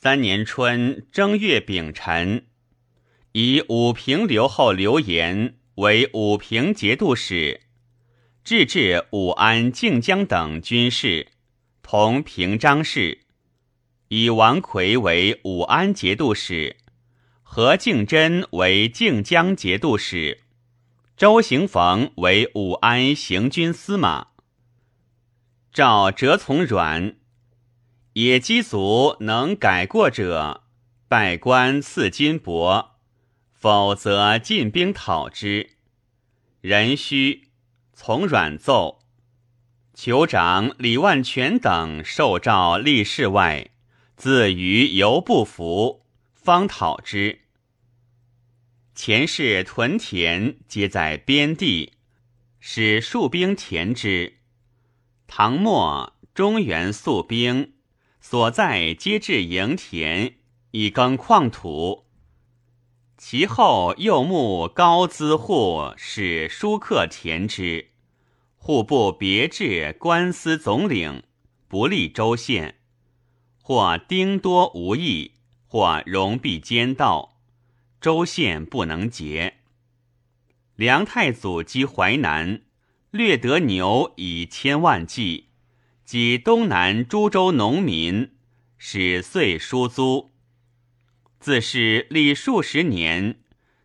三年春正月丙辰，以武平留后刘延为武平节度使，制置武安、靖江等军事，同平章事。以王奎为武安节度使，何敬真为靖江节度使，周行逢为武安行军司马。赵折从阮，野鸡族能改过者，拜官赐金帛，否则进兵讨之。人须从阮奏，酋长李万全等受诏立室外。自余犹不服，方讨之。前世屯田皆在边地，使戍兵填之。唐末中原宿兵所在，皆至营田以耕矿土。其后又募高资户，使书客田之。户部别置官司总领，不利州县。或丁多无益，或容必奸盗，州县不能结。梁太祖击淮南，掠得牛以千万计，及东南诸州农民，使岁输租。自是历数十年，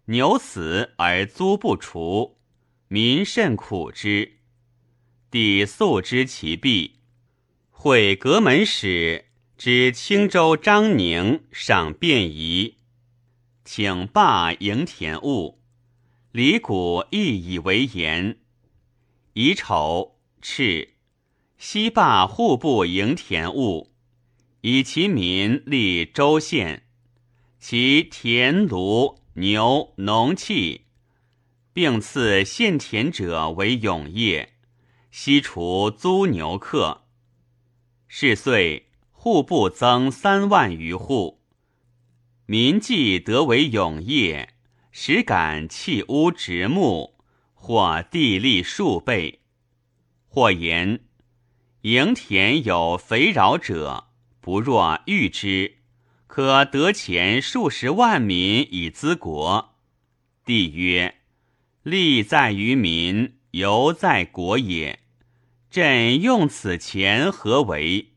牛死而租不除，民甚苦之。帝素知其弊，会阁门使。知青州张宁赏便宜，请罢营田务。李谷亦以为言。乙丑，敕西罢户部营田务，以其民立州县，其田庐牛农器，并赐献田者为永业，悉除租牛客。是岁。户部增三万余户，民计得为永业，实感弃屋植木，或地利数倍。或言营田有肥饶者，不若欲之，可得钱数十万民以资国。帝曰：利在于民，犹在国也。朕用此钱何为？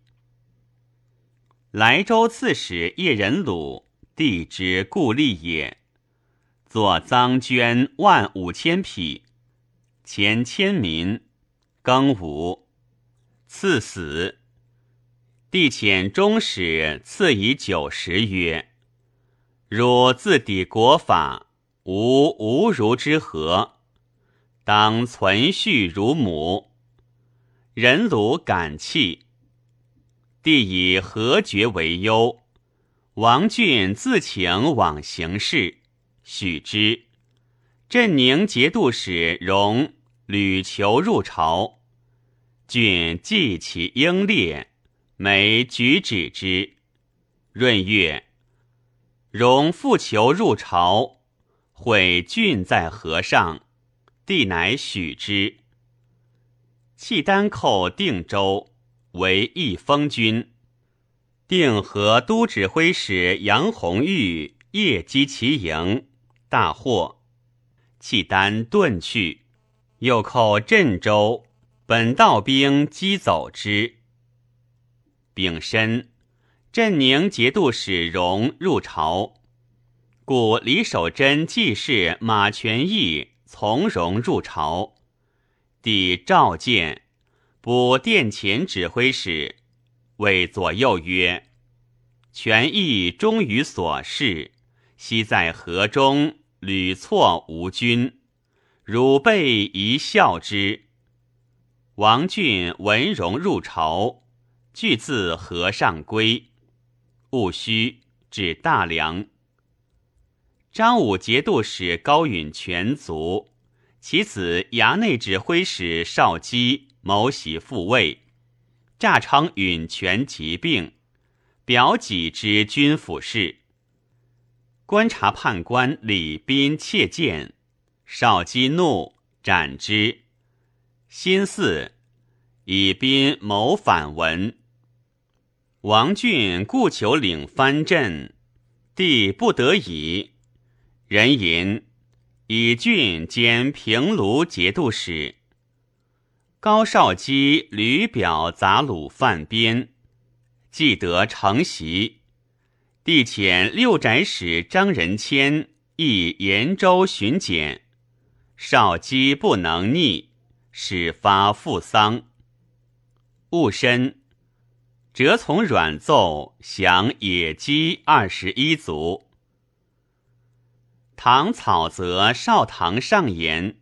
莱州刺史叶仁鲁，帝之故吏也。作赃捐万五千匹，前千民。庚午，赐死。帝遣中使赐以九十曰：“汝自抵国法，无无如之何，当存续如母。”人鲁感泣。帝以何绝为忧，王俊自请往行事，许之。镇宁节度使荣屡求入朝，俊记其英烈，每举止之。闰月，荣复求入朝，会郡在河上，帝乃许之。契丹寇定州。为义封君，定河都指挥使杨弘玉夜击其营，大获。契丹遁去，又寇镇州，本道兵击走之。丙申，镇宁节度使荣入朝，故李守贞继室马全义从容入朝，帝召见。补殿前指挥使谓左右曰：“权益忠于所事，昔在河中屡错无君，汝辈宜效之。”王俊文荣入朝，俱自河上归。戊戌，至大梁。张武节度使高允全卒，其子衙内指挥使邵基。谋袭复位，诈称允权疾病，表己之军府事。观察判官李斌窃见，少基怒，斩之。辛巳，以斌谋反文。王俊故求领藩镇，帝不得已。人吟以郡兼平卢节度使。高绍基屡表杂鲁犯边，既得承袭。帝遣六宅使张仁谦诣延州巡检，绍基不能逆，始发复丧。戊申，折从阮奏降野鸡二十一族。唐草泽少唐上言，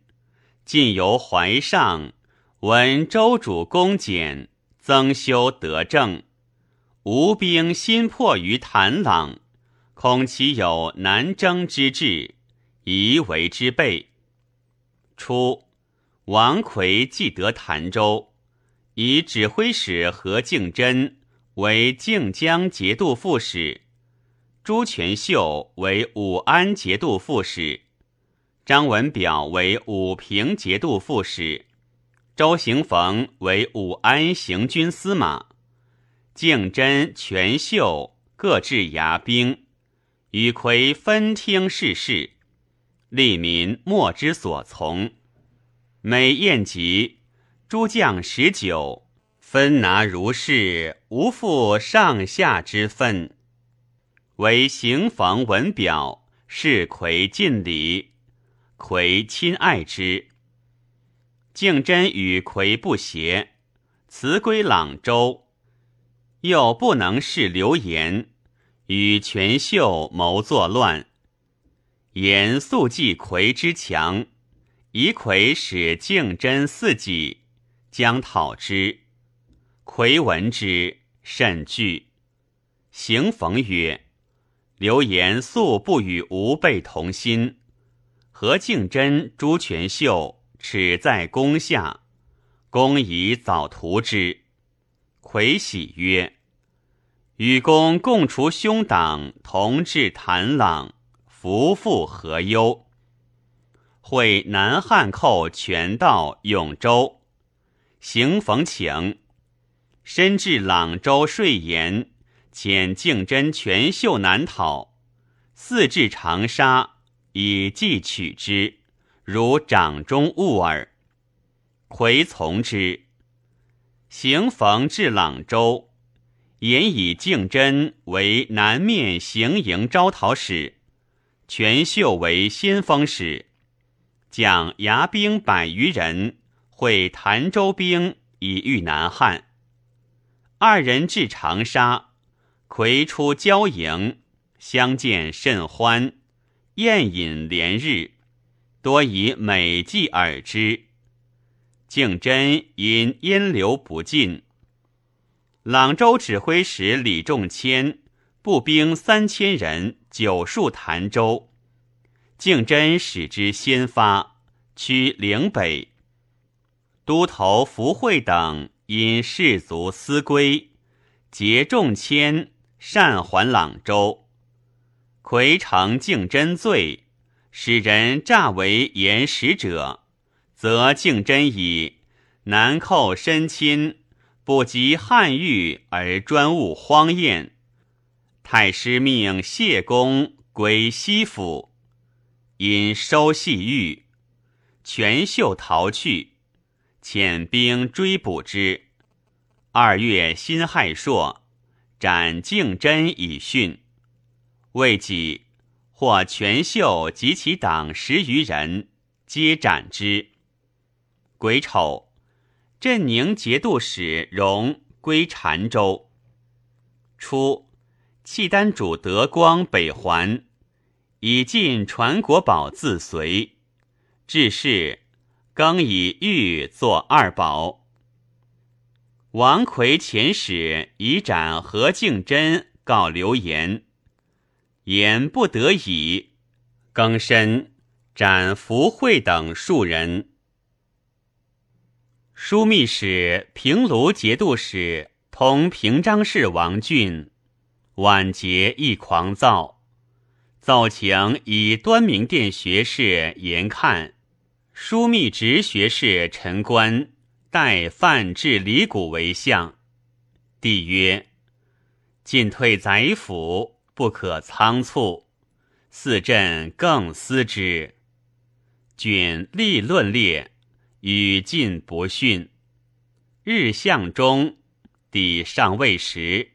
晋由怀上。闻周主公简，增修德政，吴兵心破于谭朗，恐其有南征之志，宜为之备。初，王魁既得潭州，以指挥使何敬真为靖江节度副使，朱全秀为武安节度副使，张文表为武平节度副使。周行逢为武安行军司马，敬真、全秀各置牙兵，与魁分听世事，利民莫之所从。每宴集，诸将十九，分拿如是，无负上下之分。唯行房文表，是魁尽礼，魁亲爱之。敬真与魁不协，辞归朗州，又不能事流言，与全秀谋作乱。言素记魁之强，以魁使敬真四己，将讨之。魁闻之，甚惧。行逢曰：“刘言素不与吾辈同心，何敬真、朱全秀？”耻在宫下，公以早图之。魁喜曰：“与公共除兄党，同治谭朗，夫妇何忧？”会南汉寇全道永州，行逢请，身至朗州税盐，遣敬真、全秀南讨，四至长沙，以计取之。如掌中物耳，魁从之。行逢至朗州，言以敬真为南面行营招讨使，全秀为先锋使，将牙兵百余人会潭州兵以御南汉。二人至长沙，魁出交营，相见甚欢，宴饮连日。多以美计耳之，敬真因烟流不尽。朗州指挥使李仲谦步兵三千人久戍潭州，敬真使之先发，趋岭北。都头福惠等因士卒思归，结众迁善还朗州，魁承敬真罪。使人诈为言使者，则敬真以南寇深亲，不及汉御而专务荒宴。太师命谢公归西府，因收细玉，全秀逃去，遣兵追捕之。二月辛亥朔，斩敬真以训，未几。或全秀及其党十余人，皆斩之。癸丑，镇宁节度使荣归澶州。初，契丹主德光北还，以尽传国宝自随。至是，更以玉作二宝。王魁遣使以斩何敬真，告刘言。言不得已，更申斩福惠等数人。枢密使平卢节度使同平章事王俊，晚节亦狂躁，奏请以端明殿学士严看、枢密直学士陈官代范至李谷为相。帝曰：“进退宰辅，不可仓促。四朕更思之。君立论列，与进不逊。日向中，帝尚未时，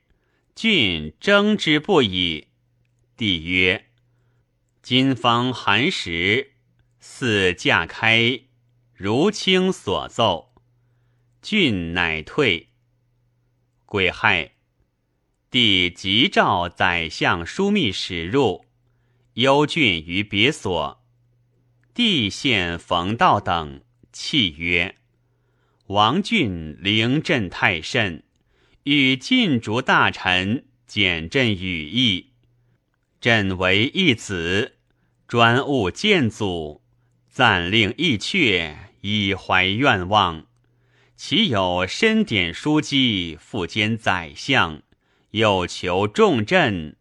郡争之不已。帝曰：“今方寒食，似驾开，如卿所奏。”郡乃退。癸亥，帝即召宰相枢密使入，幽郡于别所。帝献冯道等，泣曰。王俊临朕太甚，与晋逐大臣简朕语意。朕为一子，专务建祖，暂令义阙，以怀愿望。其有深典书机，复兼宰相，有求重镇，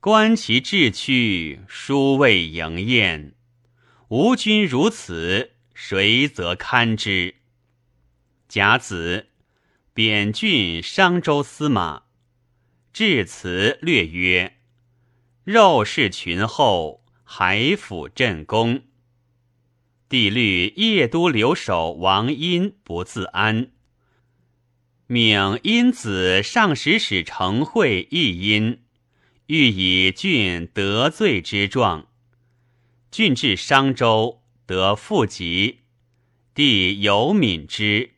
观其志趣，殊未迎宴。吾君如此，谁则堪之？甲子，贬郡商州司马。致辞略曰：“肉氏群后，海府镇宫。帝虑邺都留守王殷不自安，命殷子上使使承会议殷，欲以郡得罪之状。郡至商州，得复疾，帝有敏之。”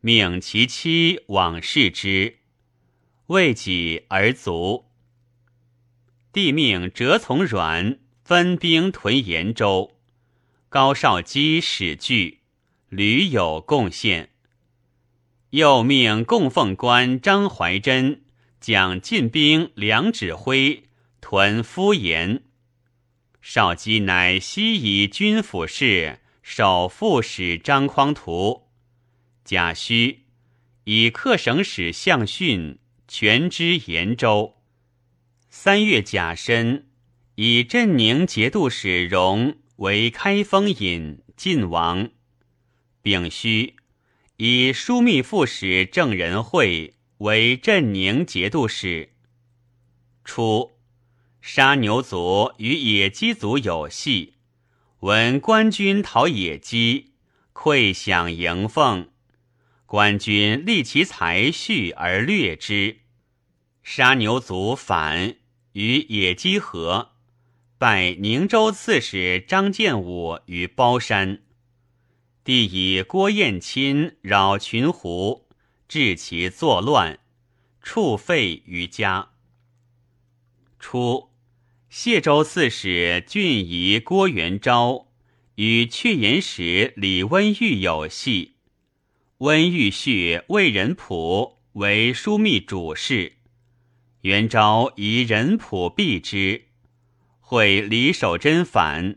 命其妻往视之，未己而卒。帝命折从阮分兵屯延州，高绍基使据，屡有贡献。又命供奉官张怀真蒋进兵两指挥屯敷延。少基乃西夷军府事守副使张匡图。贾诩以客省使向训全知延州。三月甲申，以镇宁节度使荣为开封尹晋王。丙戌，以枢密副使郑仁惠为镇宁节度使。初，杀牛族与野鸡族有隙，闻官军讨野鸡，馈享迎奉。官军立其才序而掠之，杀牛族反与野鸡合，拜宁州刺史张建武于包山。帝以郭彦钦扰群狐，致其作乱，处废于家。初，谢州刺史郡夷郭元昭与阙延使李温玉有隙。温玉婿魏仁普为枢密主事，元昭以仁普避之，会李守贞反，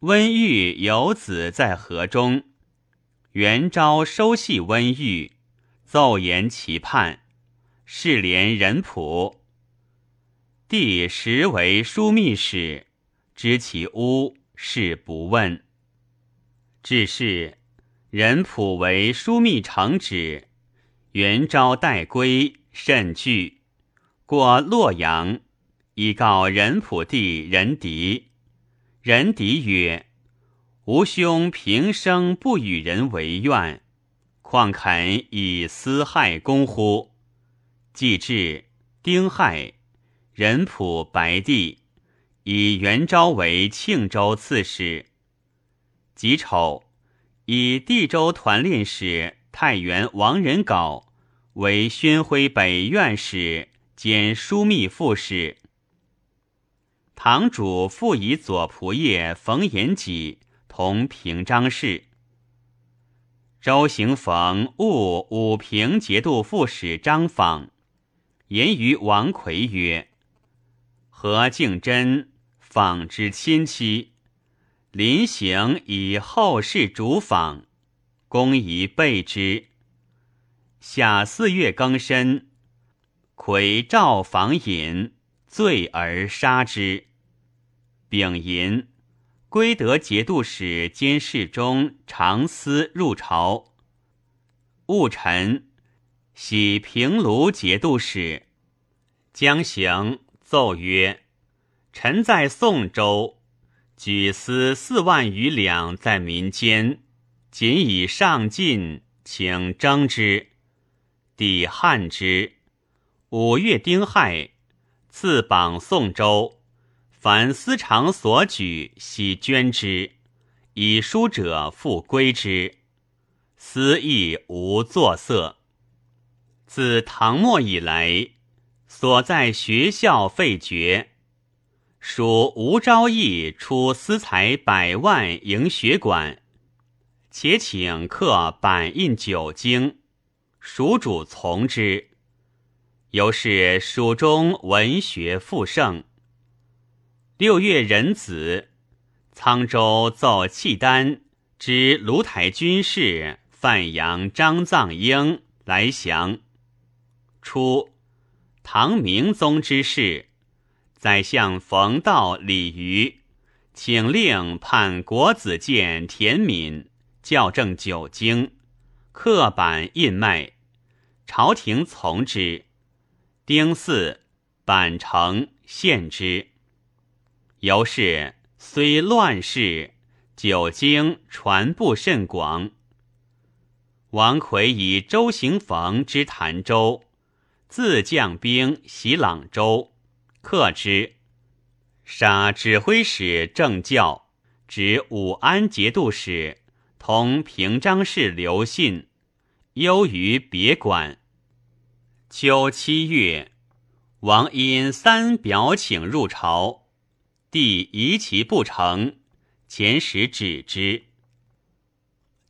温玉有子在河中，元昭收系温玉，奏言其叛，是连仁普。帝实为枢密使，知其污，是不问。只是。仁普为枢密承旨，元昭待归，甚惧。过洛阳，以告仁普弟仁迪。仁迪曰：“吾兄平生不与人为怨，况肯以私害公乎？”既至，丁亥，仁普白帝，以元昭为庆州刺史。己丑。以地州团练使太原王仁镐为宣徽北院使兼枢密副使。堂主复以左仆射冯延己同平章事。周行逢误武平节度副使张访，言于王奎曰：“何敬真访之亲戚。”临行以后事主访，公宜备之。夏四月庚申，魁召访尹，罪而杀之。丙寅，归德节度使兼侍中常思入朝。戊辰，喜平卢节度使。将行，奏曰：“臣在宋州，举私四万余两在民间，仅以上进，请征之。”抵汉之。五月丁亥，赐榜宋州，凡私常所举，悉捐之，以书者复归之。司亦无作色。自唐末以来，所在学校废绝，属吴昭义出私财百万营学馆，且请刻板印九经，蜀主从之。由是蜀中文学复盛。六月壬子，沧州奏契丹之卢台军士范阳张藏英来降。初，唐明宗之事，宰相冯道、李渔请令判国子监田敏校正九经，刻板印卖，朝廷从之。丁巳，版成献之。由是虽乱世，久经传布甚广。王魁以周行逢之潭州，自将兵袭朗州，克之，杀指挥使郑教，指武安节度使，同平章事刘信，忧于别馆。秋七月，王因三表请入朝，帝疑其不成，遣使止之。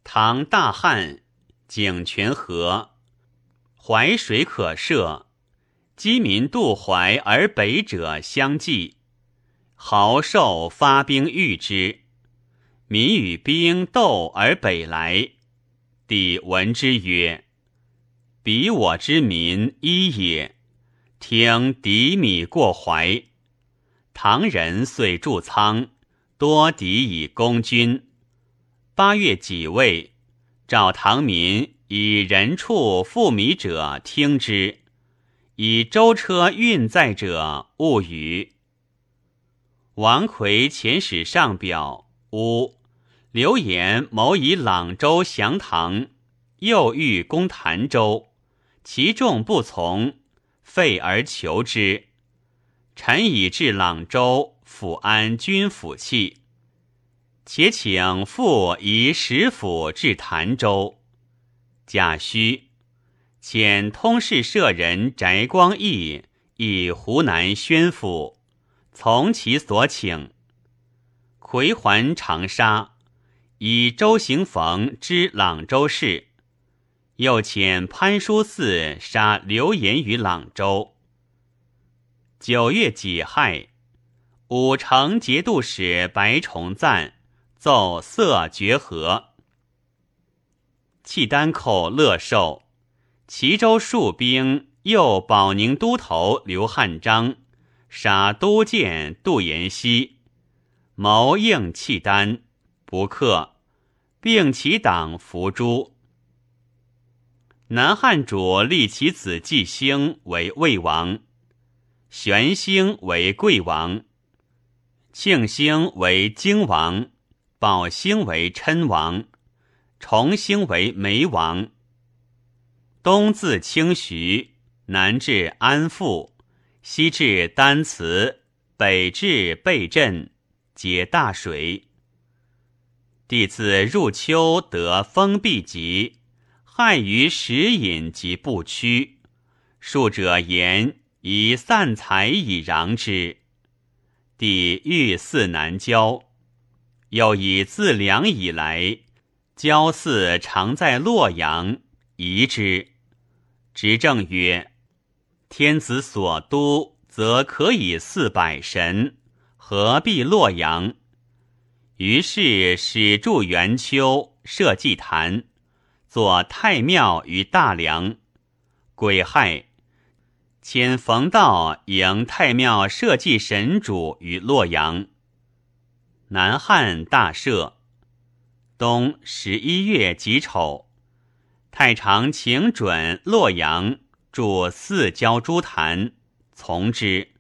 唐大旱，井泉河，淮水可涉，饥民渡淮而北者相继，豪兽发兵御之，民与兵斗而北来，帝闻之曰。彼我之民一也，听敌米过淮，唐人遂筑仓，多敌以攻军。八月己未，召唐民以人畜负米者听之，以舟车运载者勿与。王魁遣使上表，乌刘言谋以朗州降唐，又欲攻潭州。其众不从，废而求之。臣以至朗州，抚安军府器，且请复移使府至潭州。贾诩遣通事舍人翟光义以湖南宣府，从其所请。回还长沙，以周行逢知朗州事。又遣潘叔嗣杀刘延于朗州。九月己亥，武城节度使白崇赞奏色绝和。契丹寇乐寿，齐州戍兵又保宁都头刘汉章杀都监杜延熙，谋应契丹，不克，并其党伏诛。南汉主立其子季兴为魏王，玄兴为贵王，庆兴为荆王，宝兴为琛王，重兴为梅王。东自清徐，南至安富，西至丹祠，北至贝镇，皆大水。帝自入秋得封闭疾。害于食饮及不屈，数者言以散财以攘之。帝欲祀南郊，又以自梁以来，郊祀常在洛阳，疑之。执政曰：天子所都，则可以祀百神，何必洛阳？于是始筑元丘，设祭坛。作太庙于大梁，癸亥，遣冯道迎太庙社稷神主于洛阳。南汉大赦。冬十一月己丑，太常请准洛阳。筑四郊诸坛，从之。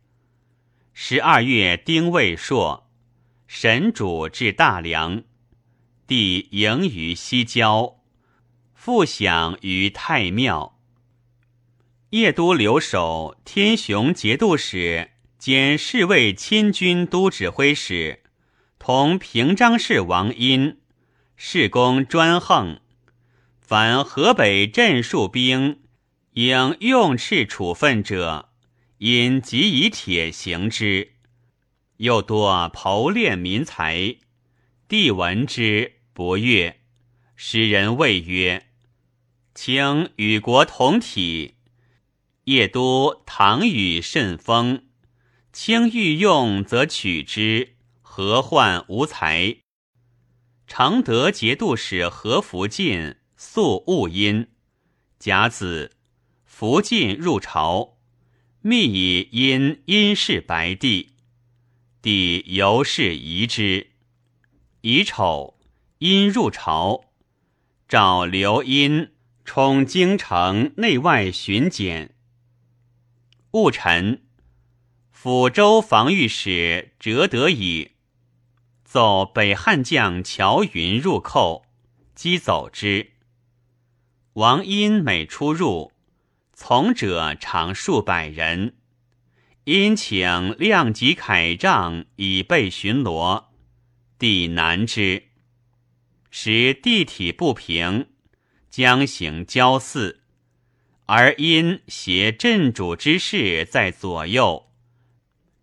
十二月丁未朔，神主至大梁，帝迎于西郊，复享于太庙。邺都留守天雄节度使兼侍卫亲军都指挥使，同平章事王殷，事功专横。凡河北镇戍兵，应用斥处分者，因即以铁刑之。又多剖敛民财，帝闻之不悦，时人谓曰：“卿与国同体，夜都唐与甚丰，卿欲用则取之，何患无才？”常德节度使何福晋。素勿因，甲子，福晋入朝，密以因因氏白帝，帝由是疑之。乙丑，因入朝，召刘因充京城内外巡检。戊辰，抚州防御使折得以奏北汉将乔云入寇，击走之。王因每出入，从者常数百人。因请量级铠杖以备巡逻，帝难之。时地体不平，将行交祀，而因携镇主之事在左右，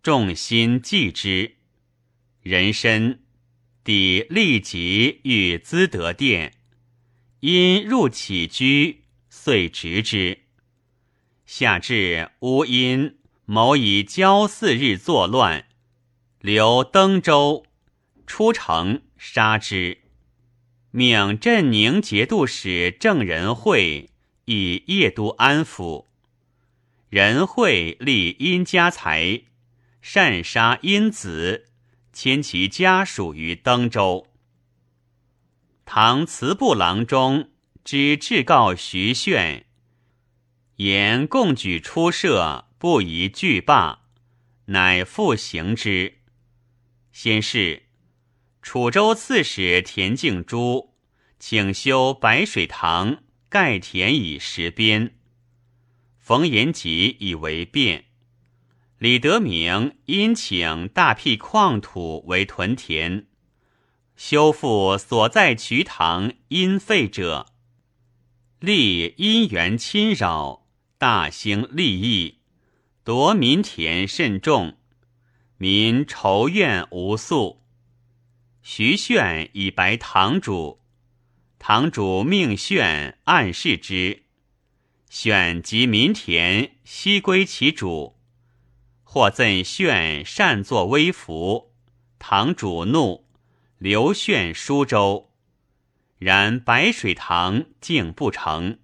众心忌之。人参，帝立即欲资德殿。因入起居，遂执之。下至乌阴，谋以交四日作乱，留登州，出城杀之。命镇宁节度使郑仁惠以夜都安抚。仁惠立殷家财，擅杀殷子，迁其家属于登州。唐慈部郎中之至告徐铉，言共举出射，不宜拒罢，乃复行之。先是，楚州刺史田敬珠请修白水塘，盖田以实边。冯延吉以为变。李德明因请大辟矿土为屯田。修复所在渠塘因废者，立因缘侵扰，大兴利益，夺民田甚众，民仇怨无素。徐铉以白堂主，堂主命铉暗示之，选及民田悉归其主，或赠铉擅作威服，堂主怒。刘炫舒州，然白水塘竟不成。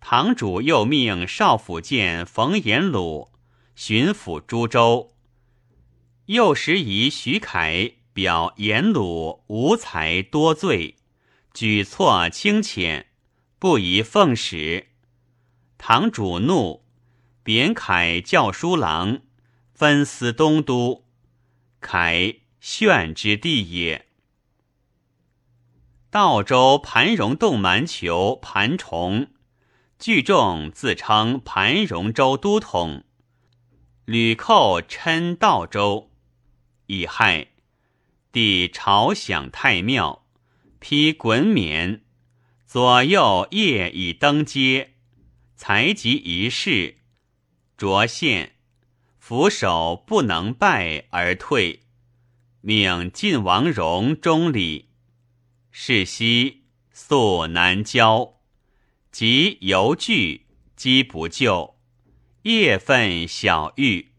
堂主又命少府监冯延鲁巡抚诸州，又时以徐凯表延鲁无才多罪，举措轻浅，不宜奉使。堂主怒，贬凯教书郎，分司东都。凯。炫之地也。道州盘荣洞蛮酋盘崇，聚众自称盘荣州都统，屡寇称道州，以害，帝朝享太庙，披衮冕，左右夜以登阶，才及一事，着献，俯首不能拜而退。命晋王戎中礼，是夕宿南郊，即犹惧，饥不就，夜分小狱。